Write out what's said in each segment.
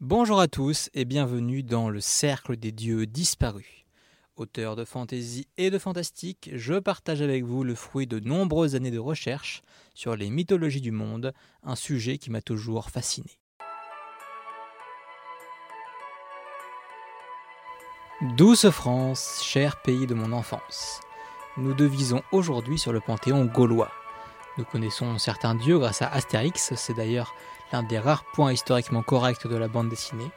Bonjour à tous et bienvenue dans le Cercle des Dieux disparus. Auteur de fantaisie et de fantastique, je partage avec vous le fruit de nombreuses années de recherche sur les mythologies du monde, un sujet qui m'a toujours fasciné. Douce France, cher pays de mon enfance, nous devisons aujourd'hui sur le panthéon gaulois. Nous connaissons certains dieux grâce à Astérix, c'est d'ailleurs l'un des rares points historiquement corrects de la bande dessinée.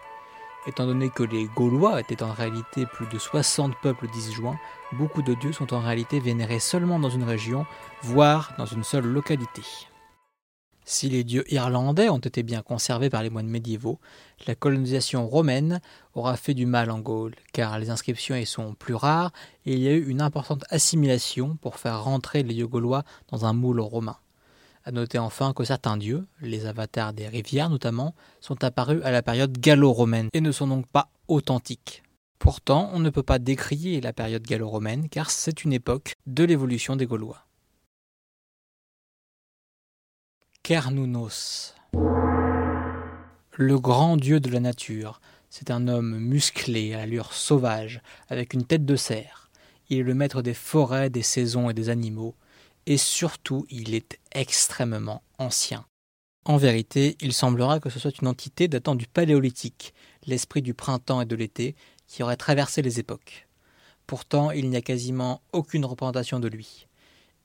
Étant donné que les Gaulois étaient en réalité plus de 60 peuples disjoints, beaucoup de dieux sont en réalité vénérés seulement dans une région, voire dans une seule localité. Si les dieux irlandais ont été bien conservés par les moines médiévaux, la colonisation romaine aura fait du mal en Gaule, car les inscriptions y sont plus rares et il y a eu une importante assimilation pour faire rentrer les dieux gaulois dans un moule romain. À noter enfin que certains dieux, les avatars des rivières notamment, sont apparus à la période gallo-romaine et ne sont donc pas authentiques. Pourtant, on ne peut pas décrier la période gallo-romaine car c'est une époque de l'évolution des Gaulois. Le grand dieu de la nature, c'est un homme musclé, à allure sauvage, avec une tête de cerf. Il est le maître des forêts, des saisons et des animaux, et surtout il est extrêmement ancien. En vérité, il semblera que ce soit une entité datant du Paléolithique, l'esprit du printemps et de l'été, qui aurait traversé les époques. Pourtant, il n'y a quasiment aucune représentation de lui.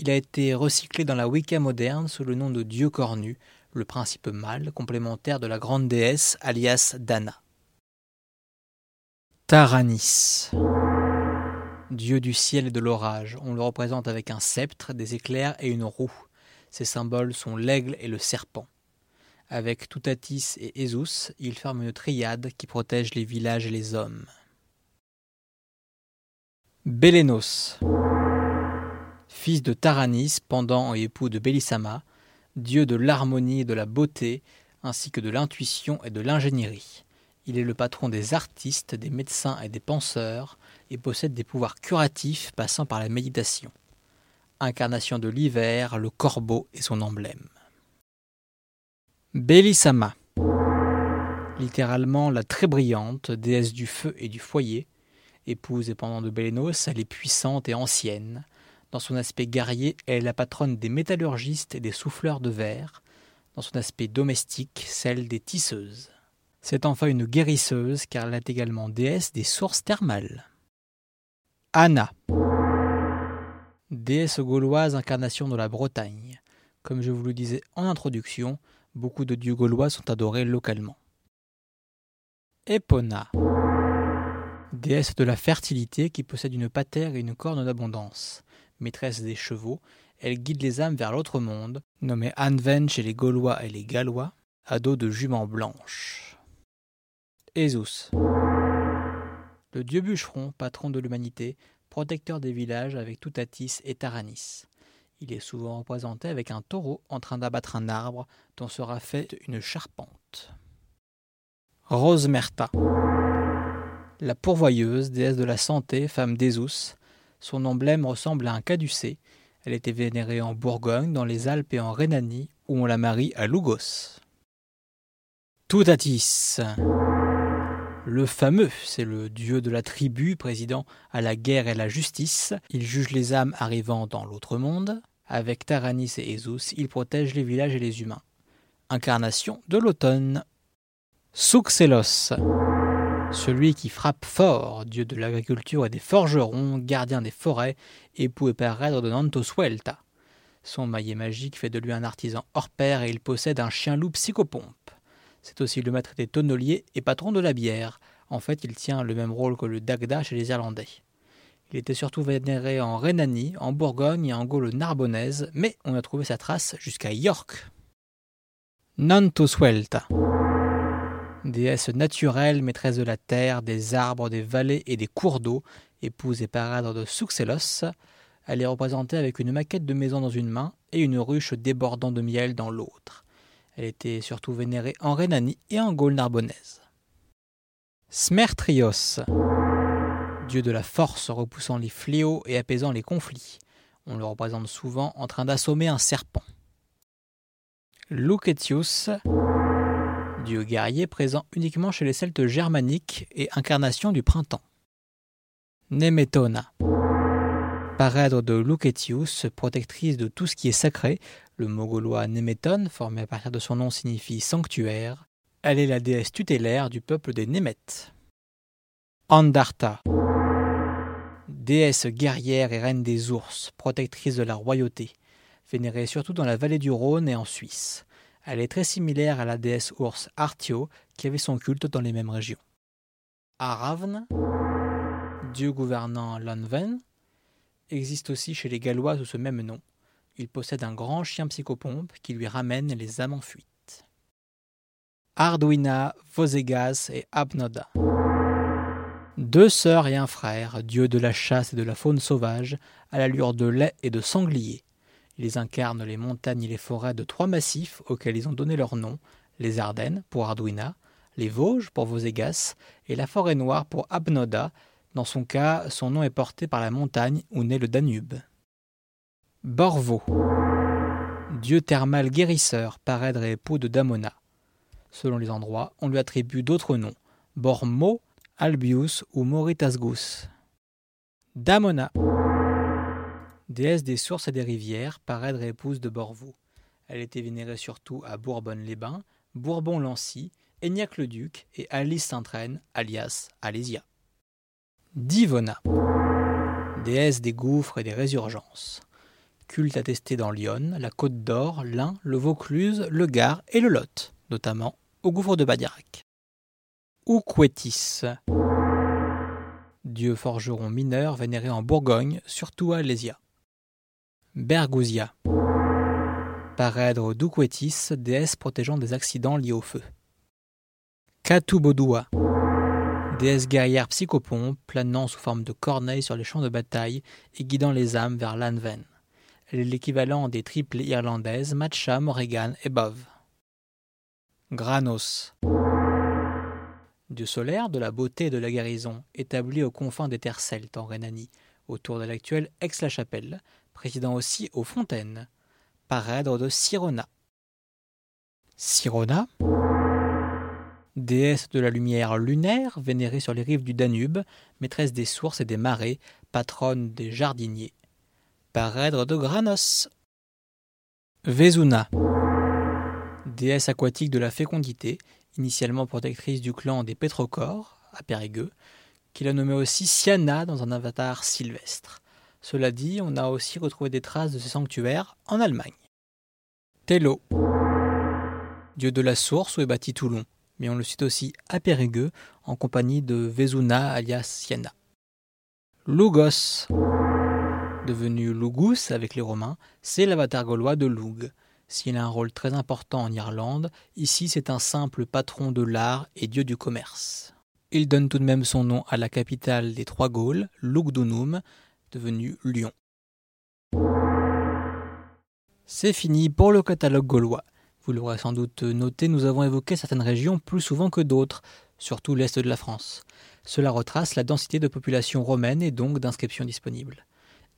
Il a été recyclé dans la Wicca moderne sous le nom de Dieu cornu, le principe mâle complémentaire de la grande déesse alias Dana. Taranis. Dieu du ciel et de l'orage, on le représente avec un sceptre, des éclairs et une roue. Ses symboles sont l'aigle et le serpent. Avec Toutatis et Esus, il forme une triade qui protège les villages et les hommes. Bélénos fils de Taranis, pendant et époux de Bélissama, dieu de l'harmonie et de la beauté, ainsi que de l'intuition et de l'ingénierie. Il est le patron des artistes, des médecins et des penseurs, et possède des pouvoirs curatifs passant par la méditation. Incarnation de l'hiver, le corbeau est son emblème. Bélissama littéralement la très brillante, déesse du feu et du foyer, épouse et pendant de Bélénos, elle est puissante et ancienne, dans son aspect guerrier, elle est la patronne des métallurgistes et des souffleurs de verre. Dans son aspect domestique, celle des tisseuses. C'est enfin une guérisseuse car elle est également déesse des sources thermales. Anna. Déesse gauloise incarnation de la Bretagne. Comme je vous le disais en introduction, beaucoup de dieux gaulois sont adorés localement. Epona. Déesse de la fertilité qui possède une patère et une corne d'abondance maîtresse des chevaux, elle guide les âmes vers l'autre monde, nommée Anven chez les Gaulois et les Gallois, à dos de juments blanches. Esus. Le dieu bûcheron, patron de l'humanité, protecteur des villages avec Toutatis et Taranis. Il est souvent représenté avec un taureau en train d'abattre un arbre dont sera faite une charpente. Rosemerta. La pourvoyeuse, déesse de la santé, femme d'Esus, son emblème ressemble à un caducée. Elle était vénérée en Bourgogne, dans les Alpes et en Rhénanie, où on la marie à Lugos. Toutatis. Le fameux, c'est le dieu de la tribu, président à la guerre et la justice. Il juge les âmes arrivant dans l'autre monde. Avec Taranis et Esus, il protège les villages et les humains. Incarnation de l'automne. Souxelos celui qui frappe fort, dieu de l'agriculture et des forgerons, gardien des forêts, époux et père de Nantosuelta. Son maillet magique fait de lui un artisan hors pair et il possède un chien-loup psychopompe. C'est aussi le maître des tonneliers et patron de la bière. En fait, il tient le même rôle que le Dagda chez les Irlandais. Il était surtout vénéré en Rhénanie, en Bourgogne et en Gaule narbonnaise, mais on a trouvé sa trace jusqu'à York. Nantosuelta déesse naturelle, maîtresse de la terre, des arbres, des vallées et des cours d'eau, épouse et paradre de Souxelos. Elle est représentée avec une maquette de maison dans une main et une ruche débordant de miel dans l'autre. Elle était surtout vénérée en Rhénanie et en Gaule narbonnaise. Smertrios, dieu de la force repoussant les fléaux et apaisant les conflits. On le représente souvent en train d'assommer un serpent. Lucetius, dieu guerrier présent uniquement chez les Celtes germaniques et incarnation du printemps. Nemetona. Parèdre de Lucetius, protectrice de tout ce qui est sacré, le mot gaulois Nemeton, formé à partir de son nom, signifie sanctuaire. Elle est la déesse tutélaire du peuple des Némètes. Andarta. Déesse guerrière et reine des ours, protectrice de la royauté, vénérée surtout dans la vallée du Rhône et en Suisse. Elle est très similaire à la déesse ours Artio, qui avait son culte dans les mêmes régions. Aravn, dieu gouvernant Lanven, existe aussi chez les Gallois sous ce même nom. Il possède un grand chien psychopompe qui lui ramène les âmes en fuite. Arduina, Vosegas et Abnoda. Deux sœurs et un frère, dieux de la chasse et de la faune sauvage, à l'allure de lait et de sanglier. Ils incarnent les montagnes et les forêts de trois massifs auxquels ils ont donné leur nom, les Ardennes pour Arduina, les Vosges pour Vosegas et la forêt noire pour Abnoda. Dans son cas, son nom est porté par la montagne où naît le Danube. Borvo, dieu thermal guérisseur, parèdre et époux de Damona. Selon les endroits, on lui attribue d'autres noms, Bormo, Albius ou Moritasgus. Damona, déesse des sources et des rivières, parèdre et épouse de Borvo. Elle était vénérée surtout à Bourbonne-les-Bains, Bourbon-Lancy, Aignac-le-Duc et Alice Sainte-Reine, alias Alésia. Divona, déesse des gouffres et des résurgences. Culte attesté dans Lyon, la Côte d'Or, l'Ain, le Vaucluse, le Gard et le Lot, notamment au gouffre de Badiarac. Ouquetis, dieu forgeron mineur vénéré en Bourgogne, surtout à Alésia. Bergousia, parèdre d'Ouquetis, déesse protégeant des accidents liés au feu. Katubodua, déesse guerrière psychopompe, planant sous forme de corneille sur les champs de bataille et guidant les âmes vers l'Anven. Elle est l'équivalent des triplées irlandaises Matcha, Morrigan et Bove. Granos, dieu solaire de la beauté et de la guérison, établi aux confins des terres celtes en Rhénanie, autour de l'actuelle Aix-la-Chapelle, président aussi aux Fontaines, parèdre de Sirona. Sirona, déesse de la lumière lunaire, vénérée sur les rives du Danube, maîtresse des sources et des marais, patronne des jardiniers. Parèdre de Granos. Vezuna, déesse aquatique de la fécondité, initialement protectrice du clan des Pétrocores, à Périgueux, qu'il a nommé aussi Siana dans un avatar sylvestre. Cela dit, on a aussi retrouvé des traces de ces sanctuaires en Allemagne. Tello, dieu de la source où est bâti Toulon, mais on le cite aussi à Périgueux en compagnie de Vezuna alias Siena. Lugos, devenu Lugus avec les Romains, c'est l'avatar gaulois de Lug. S'il a un rôle très important en Irlande, ici c'est un simple patron de l'art et dieu du commerce. Il donne tout de même son nom à la capitale des Trois Gaules, Lugdunum, devenue Lyon. C'est fini pour le catalogue gaulois. Vous l'aurez sans doute noté, nous avons évoqué certaines régions plus souvent que d'autres, surtout l'est de la France. Cela retrace la densité de population romaine et donc d'inscriptions disponibles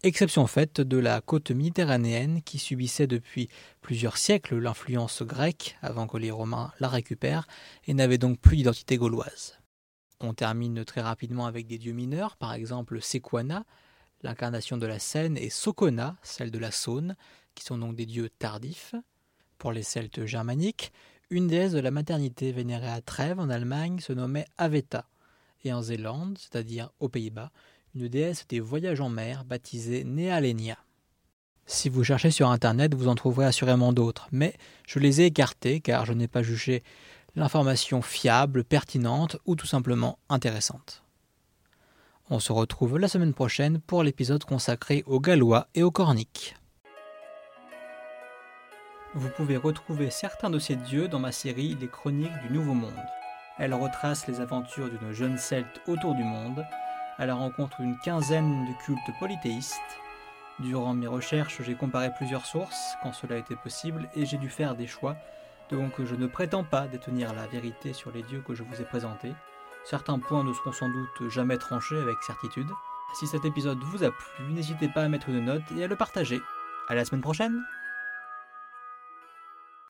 exception faite de la côte méditerranéenne qui subissait depuis plusieurs siècles l'influence grecque avant que les Romains la récupèrent et n'avait donc plus d'identité gauloise. On termine très rapidement avec des dieux mineurs, par exemple Sequana, l'incarnation de la Seine, et Socona, celle de la Saône, qui sont donc des dieux tardifs. Pour les Celtes germaniques, une déesse de la maternité vénérée à Trèves en Allemagne se nommait Aveta, et en Zélande, c'est-à-dire aux Pays-Bas, une déesse des voyages en mer baptisée Nealenia. Si vous cherchez sur internet, vous en trouverez assurément d'autres, mais je les ai écartés car je n'ai pas jugé l'information fiable, pertinente ou tout simplement intéressante. On se retrouve la semaine prochaine pour l'épisode consacré aux Gallois et aux Corniques. Vous pouvez retrouver certains de ces dieux dans ma série Les Chroniques du Nouveau Monde. Elle retrace les aventures d'une jeune celte autour du monde à la rencontre d'une quinzaine de cultes polythéistes. Durant mes recherches, j'ai comparé plusieurs sources quand cela était possible et j'ai dû faire des choix, donc je ne prétends pas détenir la vérité sur les dieux que je vous ai présentés. Certains points ne seront sans doute jamais tranchés avec certitude. Si cet épisode vous a plu, n'hésitez pas à mettre une note et à le partager. À la semaine prochaine